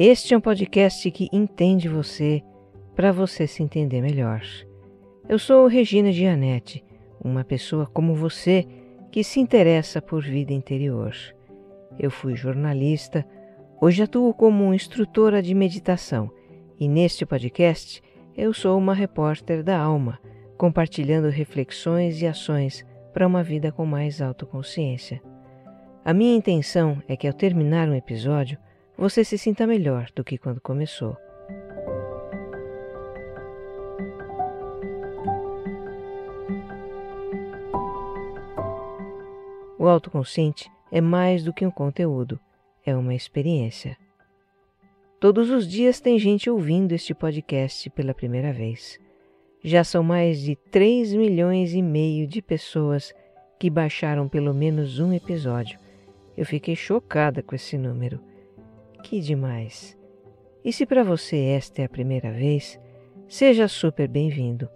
Este é um podcast que entende você para você se entender melhor. Eu sou Regina Gianetti, uma pessoa como você que se interessa por vida interior. Eu fui jornalista, hoje atuo como instrutora de meditação e neste podcast eu sou uma repórter da alma, compartilhando reflexões e ações para uma vida com mais autoconsciência. A minha intenção é que ao terminar um episódio você se sinta melhor do que quando começou. O autoconsciente é mais do que um conteúdo, é uma experiência. Todos os dias tem gente ouvindo este podcast pela primeira vez. Já são mais de 3 milhões e meio de pessoas que baixaram pelo menos um episódio eu fiquei chocada com esse número. Que demais! E se para você esta é a primeira vez, seja super bem-vindo.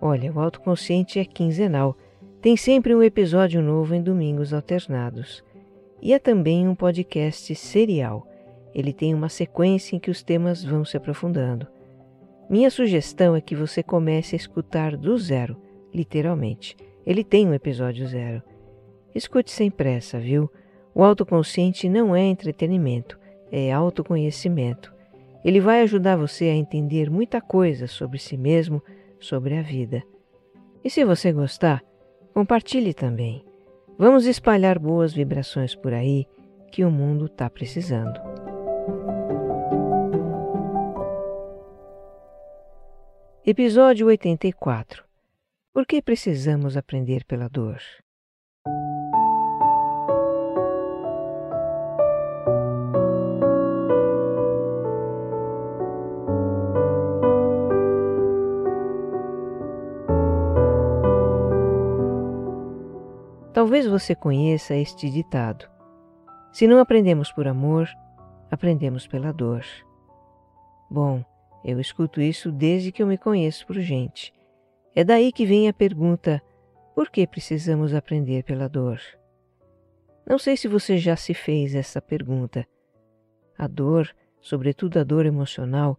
Olha, o autoconsciente é quinzenal, tem sempre um episódio novo em domingos alternados. E é também um podcast serial. Ele tem uma sequência em que os temas vão se aprofundando. Minha sugestão é que você comece a escutar do zero, literalmente. Ele tem um episódio zero. Escute sem pressa, viu? O autoconsciente não é entretenimento, é autoconhecimento. Ele vai ajudar você a entender muita coisa sobre si mesmo, sobre a vida. E se você gostar, compartilhe também. Vamos espalhar boas vibrações por aí que o mundo está precisando. Episódio 84 Por que precisamos aprender pela dor? Talvez você conheça este ditado: Se não aprendemos por amor, aprendemos pela dor. Bom, eu escuto isso desde que eu me conheço por gente. É daí que vem a pergunta: por que precisamos aprender pela dor? Não sei se você já se fez essa pergunta. A dor, sobretudo a dor emocional,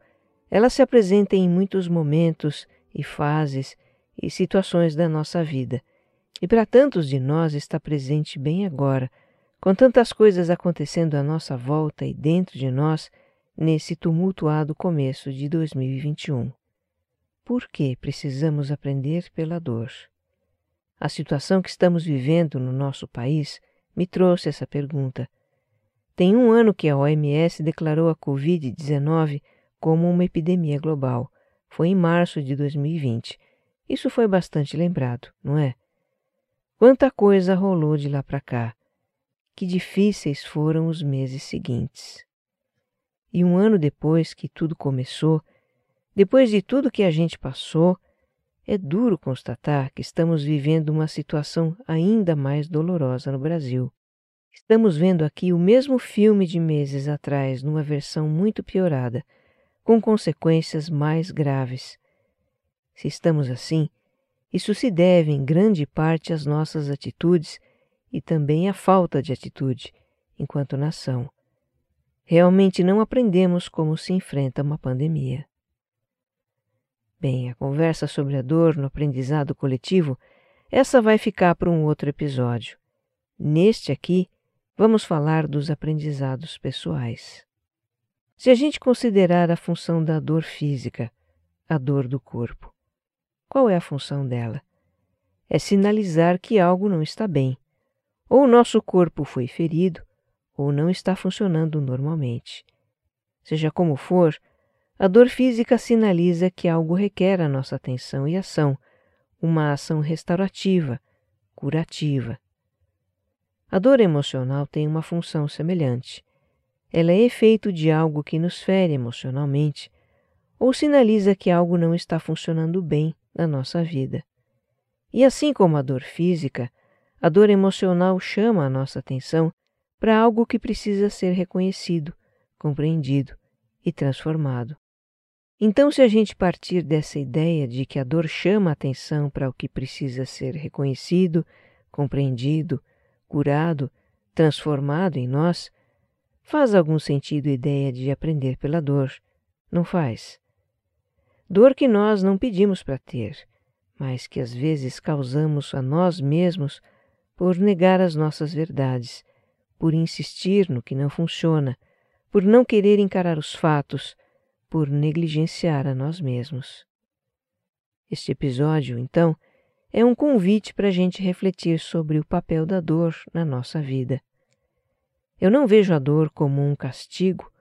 ela se apresenta em muitos momentos e fases e situações da nossa vida e para tantos de nós está presente bem agora, com tantas coisas acontecendo à nossa volta e dentro de nós nesse tumultuado começo de 2021. Por que precisamos aprender pela dor? A situação que estamos vivendo no nosso país me trouxe essa pergunta. Tem um ano que a OMS declarou a Covid-19 como uma epidemia global. Foi em março de 2020. Isso foi bastante lembrado, não é? Quanta coisa rolou de lá para cá. Que difíceis foram os meses seguintes. E um ano depois que tudo começou, depois de tudo que a gente passou, é duro constatar que estamos vivendo uma situação ainda mais dolorosa no Brasil. Estamos vendo aqui o mesmo filme de meses atrás, numa versão muito piorada, com consequências mais graves. Se estamos assim, isso se deve em grande parte às nossas atitudes e também à falta de atitude enquanto nação. Realmente não aprendemos como se enfrenta uma pandemia. Bem, a conversa sobre a dor no aprendizado coletivo, essa vai ficar para um outro episódio. Neste aqui, vamos falar dos aprendizados pessoais. Se a gente considerar a função da dor física, a dor do corpo, qual é a função dela? É sinalizar que algo não está bem. Ou o nosso corpo foi ferido, ou não está funcionando normalmente. Seja como for, a dor física sinaliza que algo requer a nossa atenção e ação, uma ação restaurativa, curativa. A dor emocional tem uma função semelhante. ela é efeito de algo que nos fere emocionalmente ou sinaliza que algo não está funcionando bem na nossa vida. E assim como a dor física, a dor emocional chama a nossa atenção para algo que precisa ser reconhecido, compreendido e transformado. Então, se a gente partir dessa ideia de que a dor chama a atenção para o que precisa ser reconhecido, compreendido, curado, transformado em nós, faz algum sentido a ideia de aprender pela dor, não faz? Dor que nós não pedimos para ter, mas que às vezes causamos a nós mesmos por negar as nossas verdades, por insistir no que não funciona, por não querer encarar os fatos, por negligenciar a nós mesmos. Este episódio, então, é um convite para a gente refletir sobre o papel da dor na nossa vida. Eu não vejo a dor como um castigo,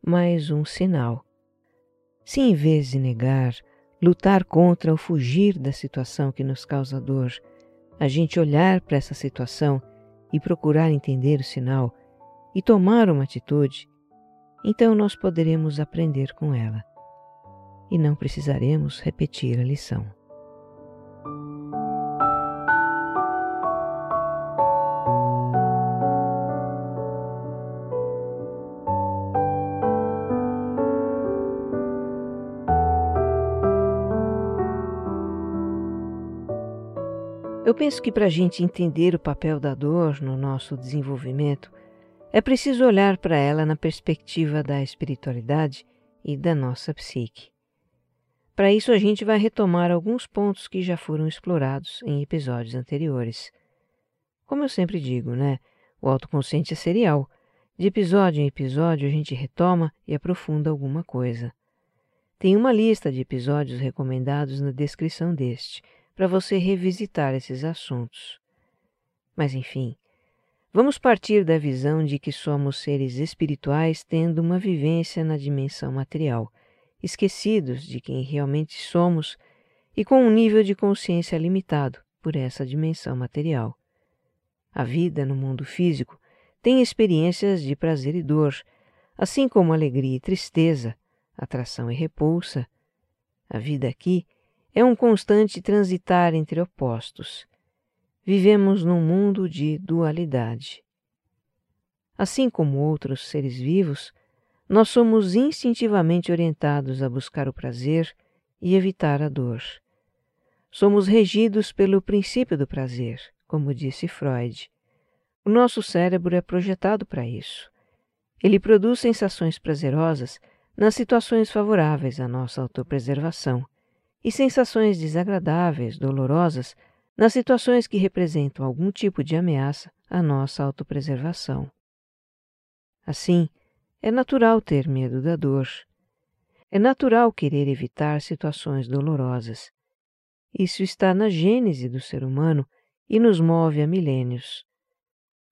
mas um sinal. Se em vez de negar, lutar contra ou fugir da situação que nos causa dor, a gente olhar para essa situação e procurar entender o sinal e tomar uma atitude, então nós poderemos aprender com ela e não precisaremos repetir a lição. Eu penso que para a gente entender o papel da dor no nosso desenvolvimento, é preciso olhar para ela na perspectiva da espiritualidade e da nossa psique. Para isso, a gente vai retomar alguns pontos que já foram explorados em episódios anteriores. Como eu sempre digo, né? O autoconsciente é serial. De episódio em episódio, a gente retoma e aprofunda alguma coisa. Tem uma lista de episódios recomendados na descrição deste para você revisitar esses assuntos. Mas enfim, vamos partir da visão de que somos seres espirituais tendo uma vivência na dimensão material, esquecidos de quem realmente somos e com um nível de consciência limitado por essa dimensão material. A vida no mundo físico tem experiências de prazer e dor, assim como alegria e tristeza, atração e repulsa. A vida aqui é um constante transitar entre opostos. Vivemos num mundo de dualidade. Assim como outros seres vivos, nós somos instintivamente orientados a buscar o prazer e evitar a dor. Somos regidos pelo princípio do prazer, como disse Freud. O nosso cérebro é projetado para isso. Ele produz sensações prazerosas nas situações favoráveis à nossa autopreservação e sensações desagradáveis, dolorosas, nas situações que representam algum tipo de ameaça à nossa autopreservação. Assim, é natural ter medo da dor. É natural querer evitar situações dolorosas. Isso está na gênese do ser humano e nos move há milênios.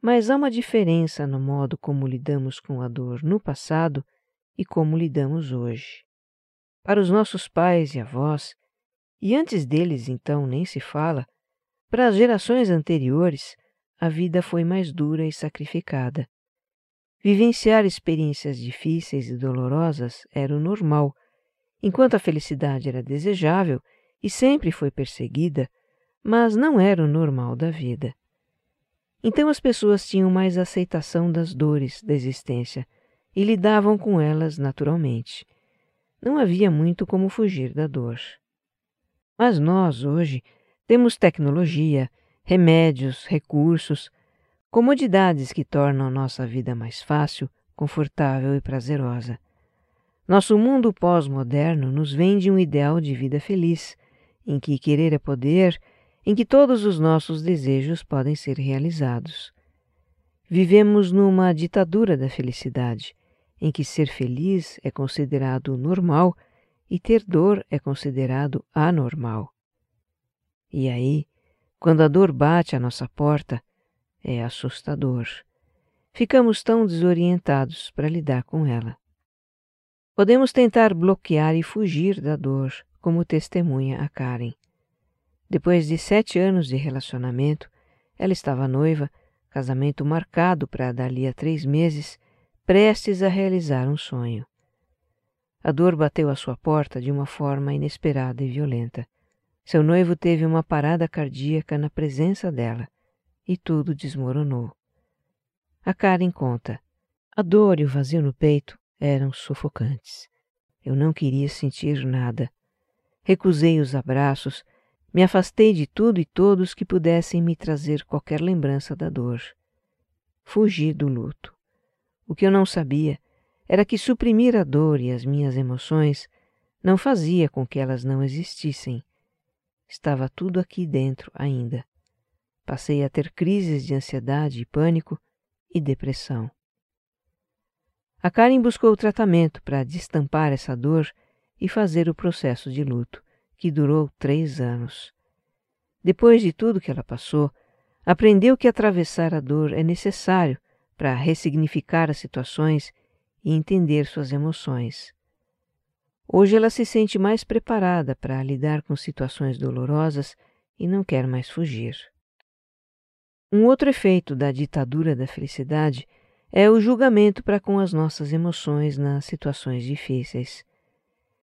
Mas há uma diferença no modo como lidamos com a dor no passado e como lidamos hoje. Para os nossos pais e avós, e antes deles então nem se fala, para as gerações anteriores, a vida foi mais dura e sacrificada. Vivenciar experiências difíceis e dolorosas era o normal, enquanto a felicidade era desejável e sempre foi perseguida, mas não era o normal da vida. Então as pessoas tinham mais aceitação das dores da existência e lidavam com elas naturalmente. Não havia muito como fugir da dor. Mas nós, hoje, temos tecnologia, remédios, recursos, comodidades que tornam nossa vida mais fácil, confortável e prazerosa. Nosso mundo pós-moderno nos vende um ideal de vida feliz, em que querer é poder, em que todos os nossos desejos podem ser realizados. Vivemos numa ditadura da felicidade, em que ser feliz é considerado normal e ter dor é considerado anormal. E aí, quando a dor bate à nossa porta, é assustador. Ficamos tão desorientados para lidar com ela. Podemos tentar bloquear e fugir da dor, como testemunha a Karen. Depois de sete anos de relacionamento, ela estava noiva, casamento marcado para dali a três meses, prestes a realizar um sonho. A dor bateu à sua porta de uma forma inesperada e violenta. Seu noivo teve uma parada cardíaca na presença dela e tudo desmoronou. A Karen conta. A dor e o vazio no peito eram sufocantes. Eu não queria sentir nada. Recusei os abraços, me afastei de tudo e todos que pudessem me trazer qualquer lembrança da dor. Fugi do luto. O que eu não sabia era que suprimir a dor e as minhas emoções não fazia com que elas não existissem. Estava tudo aqui dentro ainda. Passei a ter crises de ansiedade e pânico e depressão. A Karen buscou tratamento para destampar essa dor e fazer o processo de luto, que durou três anos. Depois de tudo que ela passou, aprendeu que atravessar a dor é necessário para ressignificar as situações e entender suas emoções. Hoje ela se sente mais preparada para lidar com situações dolorosas e não quer mais fugir. Um outro efeito da ditadura da felicidade é o julgamento para com as nossas emoções nas situações difíceis.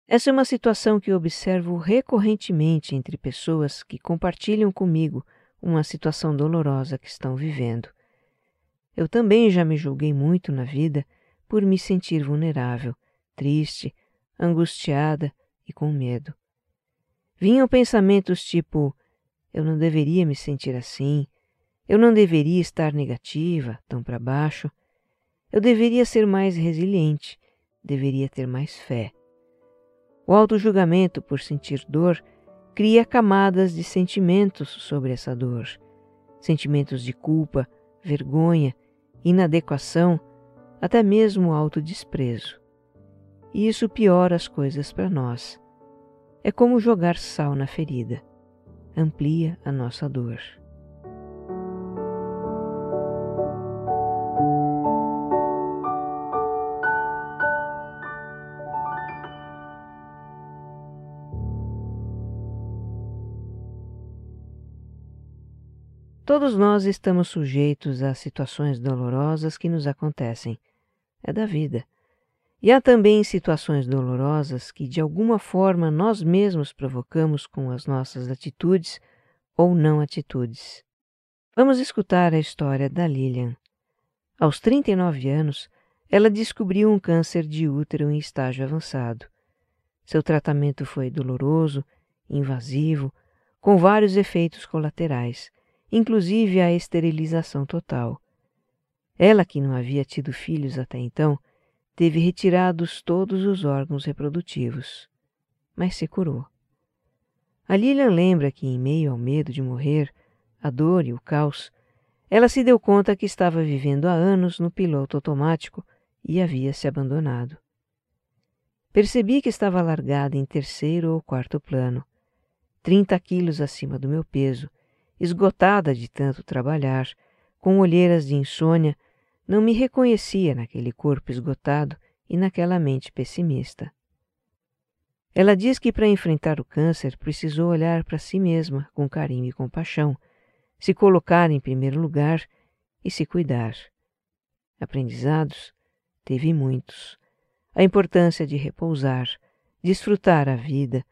Essa é uma situação que observo recorrentemente entre pessoas que compartilham comigo uma situação dolorosa que estão vivendo. Eu também já me julguei muito na vida por me sentir vulnerável, triste, angustiada e com medo. Vinham pensamentos tipo: eu não deveria me sentir assim, eu não deveria estar negativa, tão para baixo. Eu deveria ser mais resiliente, deveria ter mais fé. O auto-julgamento por sentir dor cria camadas de sentimentos sobre essa dor. Sentimentos de culpa, vergonha, inadequação, até mesmo autodesprezo. E isso piora as coisas para nós. É como jogar sal na ferida. Amplia a nossa dor. Todos nós estamos sujeitos a situações dolorosas que nos acontecem. É da vida. E há também situações dolorosas que, de alguma forma, nós mesmos provocamos com as nossas atitudes ou não atitudes. Vamos escutar a história da Lilian. Aos 39 anos, ela descobriu um câncer de útero em estágio avançado. Seu tratamento foi doloroso, invasivo, com vários efeitos colaterais inclusive a esterilização total. Ela, que não havia tido filhos até então, teve retirados todos os órgãos reprodutivos, mas se curou. A Lilian lembra que, em meio ao medo de morrer, a dor e o caos, ela se deu conta que estava vivendo há anos no piloto automático e havia se abandonado. Percebi que estava largada em terceiro ou quarto plano, 30 quilos acima do meu peso, esgotada de tanto trabalhar, com olheiras de insônia, não me reconhecia naquele corpo esgotado e naquela mente pessimista. Ela diz que para enfrentar o câncer precisou olhar para si mesma com carinho e compaixão, se colocar em primeiro lugar e se cuidar. Aprendizados teve muitos. A importância de repousar, desfrutar a vida,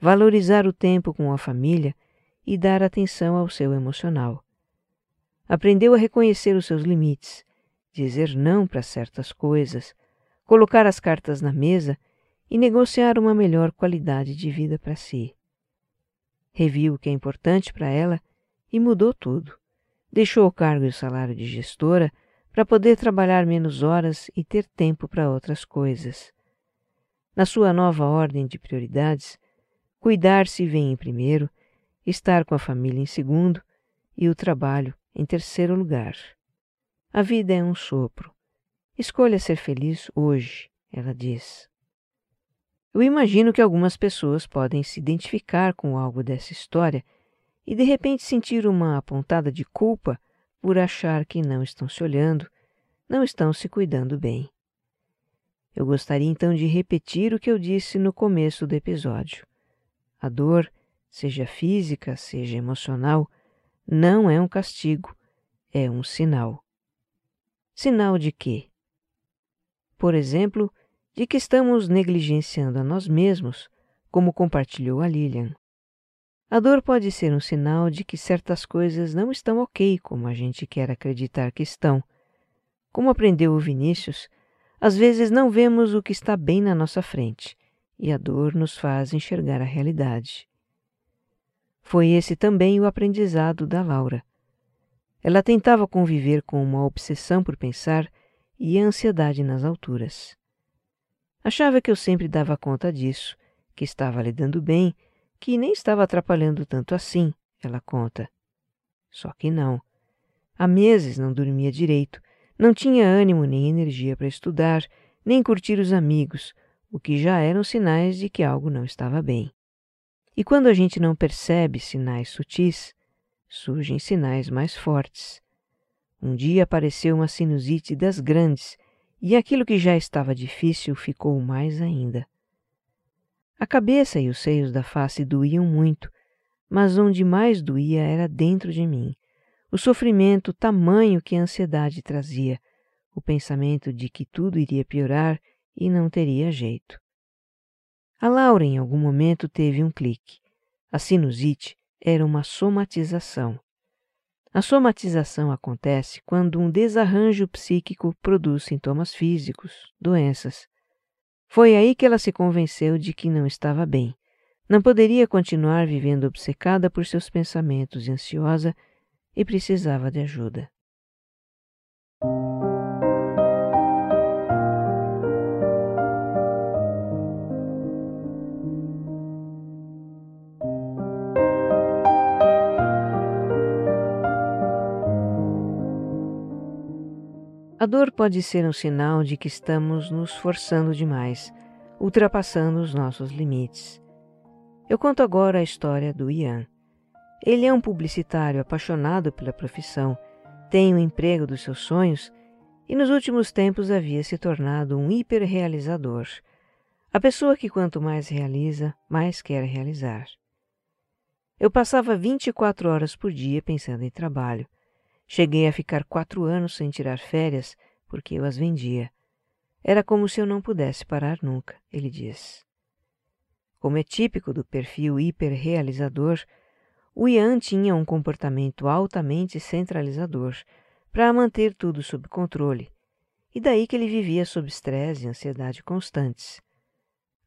valorizar o tempo com a família e dar atenção ao seu emocional. Aprendeu a reconhecer os seus limites, dizer não para certas coisas, colocar as cartas na mesa e negociar uma melhor qualidade de vida para si. Reviu o que é importante para ela e mudou tudo. Deixou o cargo e o salário de gestora para poder trabalhar menos horas e ter tempo para outras coisas. Na sua nova ordem de prioridades, cuidar-se vem em primeiro estar com a família em segundo e o trabalho em terceiro lugar. A vida é um sopro. Escolha ser feliz hoje, ela diz. Eu imagino que algumas pessoas podem se identificar com algo dessa história e de repente sentir uma apontada de culpa por achar que não estão se olhando, não estão se cuidando bem. Eu gostaria então de repetir o que eu disse no começo do episódio. A dor seja física, seja emocional, não é um castigo, é um sinal. Sinal de quê? por exemplo, de que estamos negligenciando a nós mesmos, como compartilhou a Lilian. A dor pode ser um sinal de que certas coisas não estão ok como a gente quer acreditar que estão. Como aprendeu o Vinícius, às vezes não vemos o que está bem na nossa frente e a dor nos faz enxergar a realidade. Foi esse também o aprendizado da Laura. Ela tentava conviver com uma obsessão por pensar e a ansiedade nas alturas. Achava que eu sempre dava conta disso, que estava lidando bem que nem estava atrapalhando tanto assim, ela conta. Só que não. Há meses não dormia direito, não tinha ânimo nem energia para estudar, nem curtir os amigos, o que já eram sinais de que algo não estava bem. E quando a gente não percebe sinais sutis, surgem sinais mais fortes. Um dia apareceu uma sinusite das grandes, e aquilo que já estava difícil ficou mais ainda. A cabeça e os seios da face doíam muito, mas onde mais doía era dentro de mim. O sofrimento tamanho que a ansiedade trazia, o pensamento de que tudo iria piorar e não teria jeito. A Laura, em algum momento, teve um clique. A sinusite era uma somatização. A somatização acontece quando um desarranjo psíquico produz sintomas físicos, doenças. Foi aí que ela se convenceu de que não estava bem. Não poderia continuar vivendo obcecada por seus pensamentos e ansiosa e precisava de ajuda. A dor pode ser um sinal de que estamos nos forçando demais, ultrapassando os nossos limites. Eu conto agora a história do Ian. Ele é um publicitário apaixonado pela profissão, tem o emprego dos seus sonhos e nos últimos tempos havia se tornado um hiperrealizador. A pessoa que quanto mais realiza, mais quer realizar. Eu passava 24 horas por dia pensando em trabalho. Cheguei a ficar quatro anos sem tirar férias porque eu as vendia. Era como se eu não pudesse parar nunca, ele diz. Como é típico do perfil hiperrealizador, o Ian tinha um comportamento altamente centralizador para manter tudo sob controle, e daí que ele vivia sob estresse e ansiedade constantes.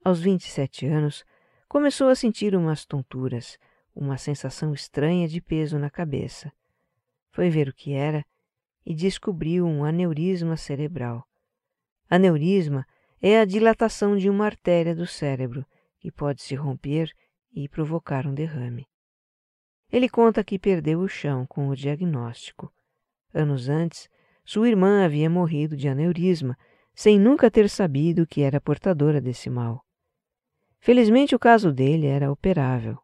Aos 27 anos, começou a sentir umas tonturas, uma sensação estranha de peso na cabeça. Foi ver o que era e descobriu um aneurisma cerebral. Aneurisma é a dilatação de uma artéria do cérebro que pode se romper e provocar um derrame. Ele conta que perdeu o chão com o diagnóstico. Anos antes, sua irmã havia morrido de aneurisma, sem nunca ter sabido que era portadora desse mal. Felizmente o caso dele era operável.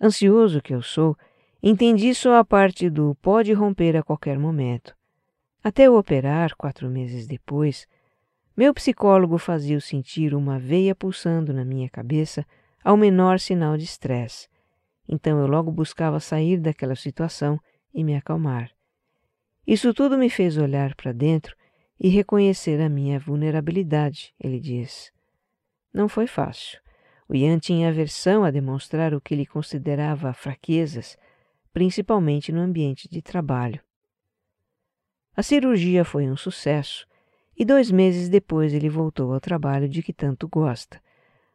Ansioso que eu sou, Entendi só a parte do pode romper a qualquer momento. Até eu operar, quatro meses depois, meu psicólogo fazia sentir uma veia pulsando na minha cabeça ao menor sinal de estresse. Então eu logo buscava sair daquela situação e me acalmar. Isso tudo me fez olhar para dentro e reconhecer a minha vulnerabilidade, ele diz. Não foi fácil. O Ian tinha aversão a demonstrar o que ele considerava fraquezas principalmente no ambiente de trabalho. A cirurgia foi um sucesso e dois meses depois ele voltou ao trabalho de que tanto gosta,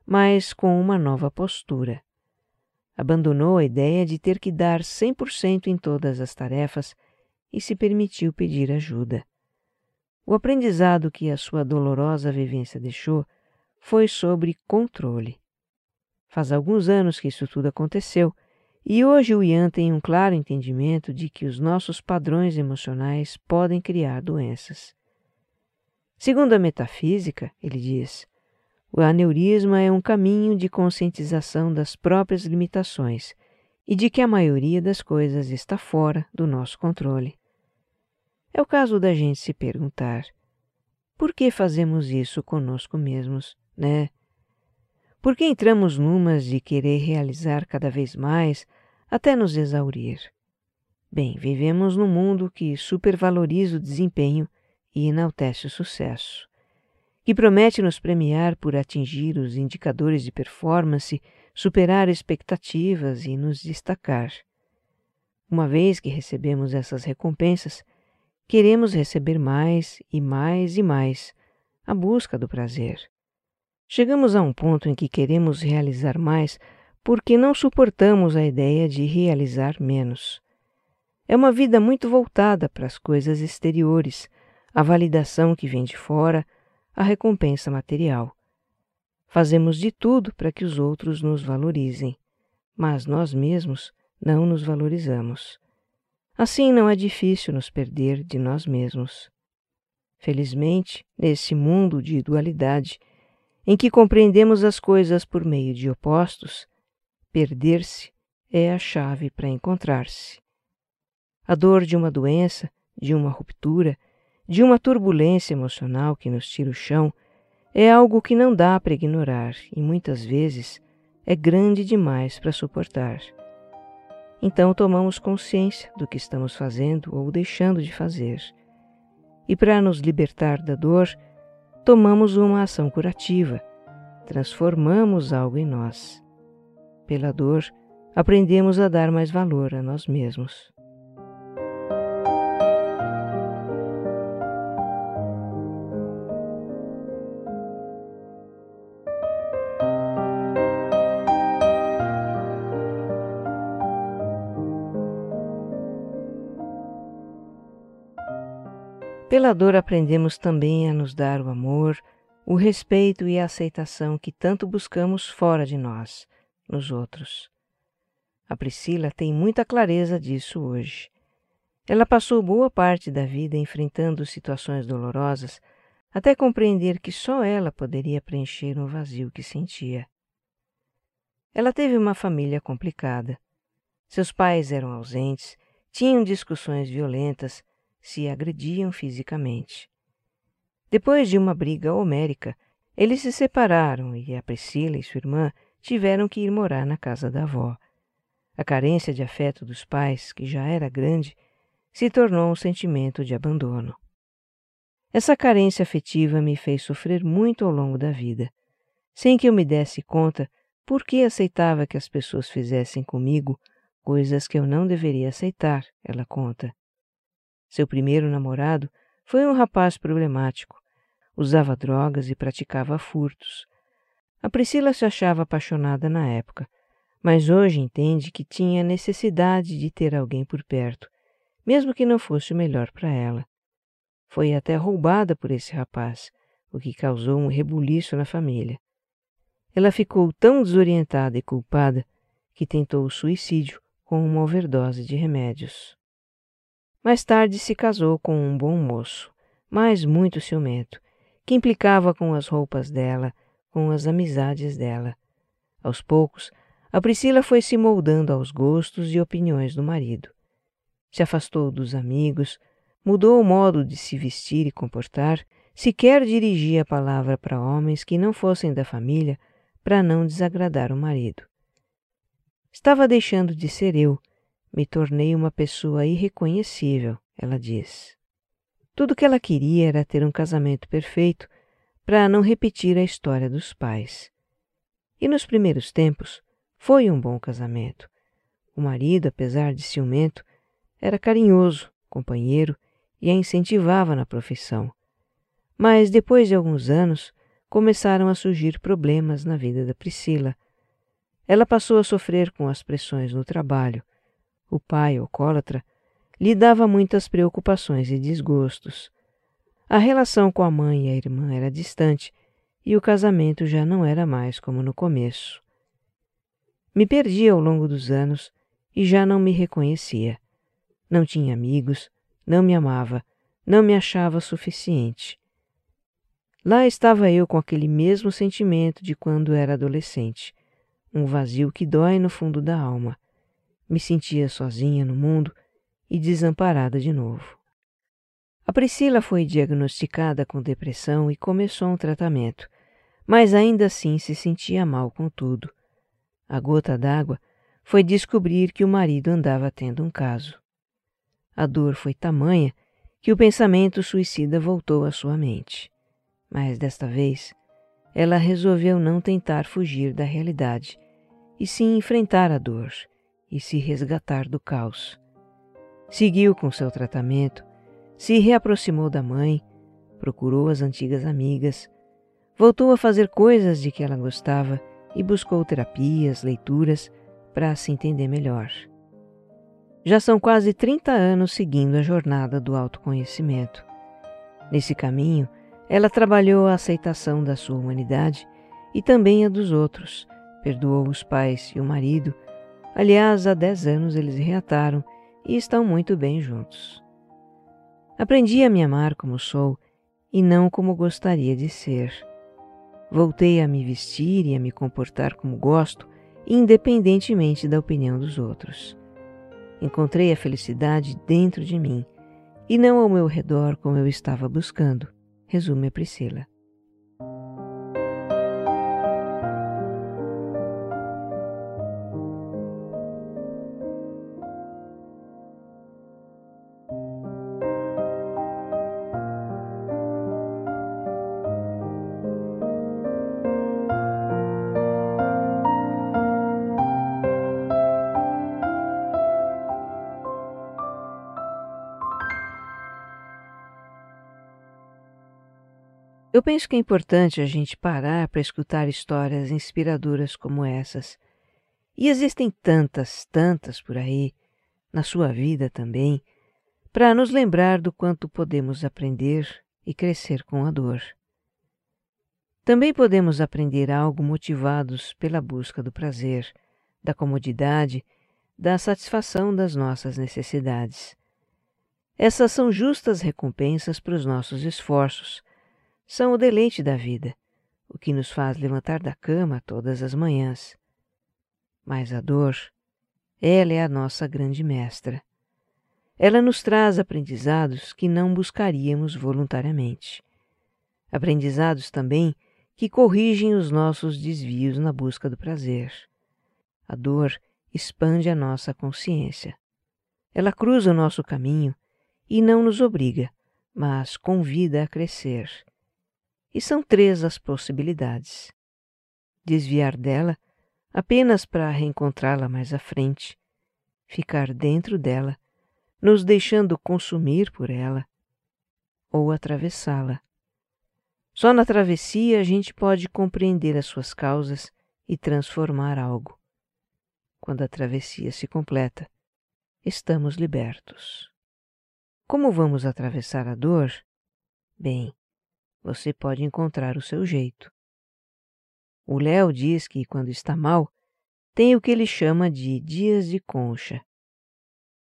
mas com uma nova postura. Abandonou a ideia de ter que dar 100% em todas as tarefas e se permitiu pedir ajuda. O aprendizado que a sua dolorosa vivência deixou foi sobre controle. Faz alguns anos que isso tudo aconteceu e hoje o Ian tem um claro entendimento de que os nossos padrões emocionais podem criar doenças. Segundo a metafísica, ele diz, o aneurisma é um caminho de conscientização das próprias limitações e de que a maioria das coisas está fora do nosso controle. É o caso da gente se perguntar: por que fazemos isso conosco mesmos, né? Por que entramos numas de querer realizar cada vez mais até nos exaurir? Bem, vivemos num mundo que supervaloriza o desempenho e enaltece o sucesso. que promete nos premiar por atingir os indicadores de performance, superar expectativas e nos destacar. Uma vez que recebemos essas recompensas, queremos receber mais e mais e mais, a busca do prazer. Chegamos a um ponto em que queremos realizar mais porque não suportamos a ideia de realizar menos. É uma vida muito voltada para as coisas exteriores, a validação que vem de fora, a recompensa material. Fazemos de tudo para que os outros nos valorizem, mas nós mesmos não nos valorizamos. Assim não é difícil nos perder de nós mesmos. Felizmente, nesse mundo de dualidade, em que compreendemos as coisas por meio de opostos, perder-se é a chave para encontrar-se. A dor de uma doença, de uma ruptura, de uma turbulência emocional que nos tira o chão, é algo que não dá para ignorar e muitas vezes é grande demais para suportar. Então tomamos consciência do que estamos fazendo ou deixando de fazer. E para nos libertar da dor, tomamos uma ação curativa, transformamos algo em nós. Pela dor, aprendemos a dar mais valor a nós mesmos. Pela dor aprendemos também a nos dar o amor, o respeito e a aceitação que tanto buscamos fora de nós, nos outros. A Priscila tem muita clareza disso hoje. Ela passou boa parte da vida enfrentando situações dolorosas até compreender que só ela poderia preencher um vazio que sentia. Ela teve uma família complicada. Seus pais eram ausentes, tinham discussões violentas se agrediam fisicamente. Depois de uma briga homérica, eles se separaram e a Priscila e sua irmã tiveram que ir morar na casa da avó. A carência de afeto dos pais, que já era grande, se tornou um sentimento de abandono. Essa carência afetiva me fez sofrer muito ao longo da vida, sem que eu me desse conta por que aceitava que as pessoas fizessem comigo coisas que eu não deveria aceitar, ela conta. Seu primeiro namorado foi um rapaz problemático. Usava drogas e praticava furtos. A Priscila se achava apaixonada na época, mas hoje entende que tinha necessidade de ter alguém por perto, mesmo que não fosse o melhor para ela. Foi até roubada por esse rapaz, o que causou um rebuliço na família. Ela ficou tão desorientada e culpada que tentou o suicídio com uma overdose de remédios. Mais tarde se casou com um bom moço, mas muito ciumento, que implicava com as roupas dela, com as amizades dela. Aos poucos, a Priscila foi se moldando aos gostos e opiniões do marido. Se afastou dos amigos, mudou o modo de se vestir e comportar, sequer dirigia a palavra para homens que não fossem da família para não desagradar o marido. Estava deixando de ser eu, me tornei uma pessoa irreconhecível, ela diz. Tudo que ela queria era ter um casamento perfeito para não repetir a história dos pais. E nos primeiros tempos foi um bom casamento. O marido, apesar de ciumento, era carinhoso, companheiro e a incentivava na profissão. Mas depois de alguns anos começaram a surgir problemas na vida da Priscila. Ela passou a sofrer com as pressões no trabalho o pai alcoólatra, lhe dava muitas preocupações e desgostos. A relação com a mãe e a irmã era distante e o casamento já não era mais como no começo. Me perdi ao longo dos anos e já não me reconhecia. Não tinha amigos, não me amava, não me achava suficiente. Lá estava eu com aquele mesmo sentimento de quando era adolescente, um vazio que dói no fundo da alma me sentia sozinha no mundo e desamparada de novo. A Priscila foi diagnosticada com depressão e começou um tratamento, mas ainda assim se sentia mal com tudo. A gota d'água foi descobrir que o marido andava tendo um caso. A dor foi tamanha que o pensamento suicida voltou à sua mente. Mas desta vez, ela resolveu não tentar fugir da realidade, e sim enfrentar a dor e se resgatar do caos. Seguiu com seu tratamento, se reaproximou da mãe, procurou as antigas amigas, voltou a fazer coisas de que ela gostava e buscou terapias, leituras para se entender melhor. Já são quase 30 anos seguindo a jornada do autoconhecimento. Nesse caminho, ela trabalhou a aceitação da sua humanidade e também a dos outros, perdoou os pais e o marido. Aliás, há 10 anos eles reataram e estão muito bem juntos. Aprendi a me amar como sou e não como gostaria de ser. Voltei a me vestir e a me comportar como gosto, independentemente da opinião dos outros. Encontrei a felicidade dentro de mim e não ao meu redor como eu estava buscando, resume a Priscila. Penso que é importante a gente parar para escutar histórias inspiradoras como essas. E existem tantas, tantas por aí, na sua vida também, para nos lembrar do quanto podemos aprender e crescer com a dor. Também podemos aprender algo motivados pela busca do prazer, da comodidade, da satisfação das nossas necessidades. Essas são justas recompensas para os nossos esforços são o deleite da vida, o que nos faz levantar da cama todas as manhãs. Mas a dor, ela é a nossa grande mestra. Ela nos traz aprendizados que não buscaríamos voluntariamente. Aprendizados também que corrigem os nossos desvios na busca do prazer. A dor expande a nossa consciência. Ela cruza o nosso caminho e não nos obriga, mas convida a crescer e são três as possibilidades: desviar dela apenas para reencontrá-la mais à frente, ficar dentro dela, nos deixando consumir por ela, ou atravessá-la. Só na travessia a gente pode compreender as suas causas e transformar algo. Quando a travessia se completa, estamos libertos. Como vamos atravessar a dor? Bem, você pode encontrar o seu jeito. O Léo diz que, quando está mal, tem o que ele chama de dias de concha.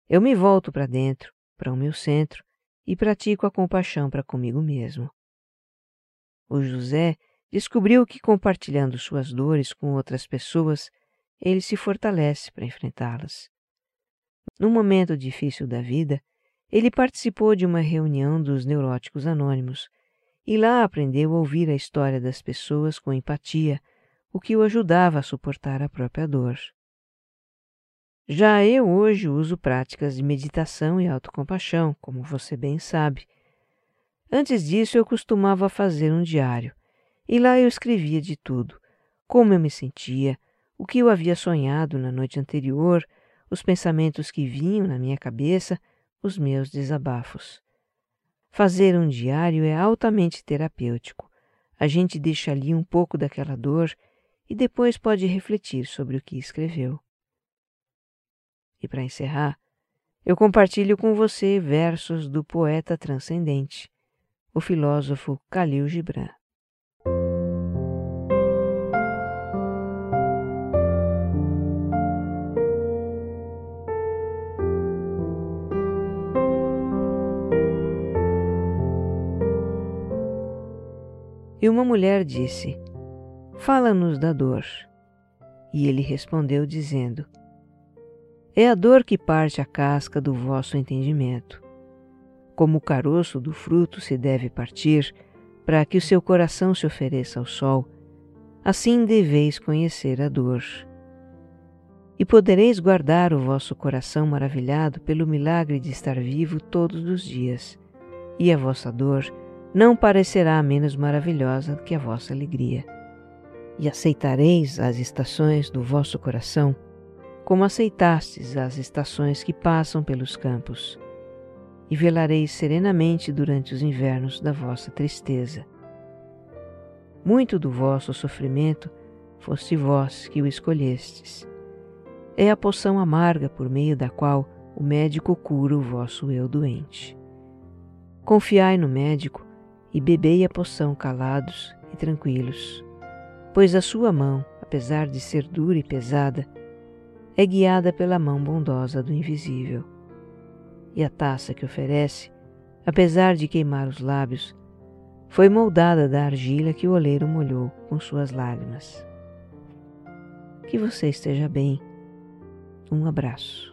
Eu me volto para dentro, para o meu centro, e pratico a compaixão para comigo mesmo. O José descobriu que, compartilhando suas dores com outras pessoas, ele se fortalece para enfrentá-las. Num momento difícil da vida, ele participou de uma reunião dos neuróticos anônimos e lá aprendeu a ouvir a história das pessoas com empatia, o que o ajudava a suportar a própria dor. Já eu hoje uso práticas de meditação e autocompaixão, como você bem sabe. Antes disso, eu costumava fazer um diário, e lá eu escrevia de tudo: como eu me sentia, o que eu havia sonhado na noite anterior, os pensamentos que vinham na minha cabeça, os meus desabafos. Fazer um diário é altamente terapêutico. A gente deixa ali um pouco daquela dor e depois pode refletir sobre o que escreveu. E para encerrar, eu compartilho com você versos do poeta transcendente, o filósofo Khalil Gibran. E uma mulher disse: Fala-nos da dor. E ele respondeu, dizendo: É a dor que parte a casca do vosso entendimento. Como o caroço do fruto se deve partir, para que o seu coração se ofereça ao sol, assim deveis conhecer a dor. E podereis guardar o vosso coração maravilhado pelo milagre de estar vivo todos os dias, e a vossa dor não parecerá menos maravilhosa que a vossa alegria. E aceitareis as estações do vosso coração, como aceitastes as estações que passam pelos campos, e velareis serenamente durante os invernos da vossa tristeza. Muito do vosso sofrimento foste vós que o escolhestes. É a poção amarga por meio da qual o médico cura o vosso eu doente. Confiai no médico e bebei a poção calados e tranquilos, pois a sua mão, apesar de ser dura e pesada, é guiada pela mão bondosa do invisível. E a taça que oferece, apesar de queimar os lábios, foi moldada da argila que o oleiro molhou com suas lágrimas. Que você esteja bem. Um abraço.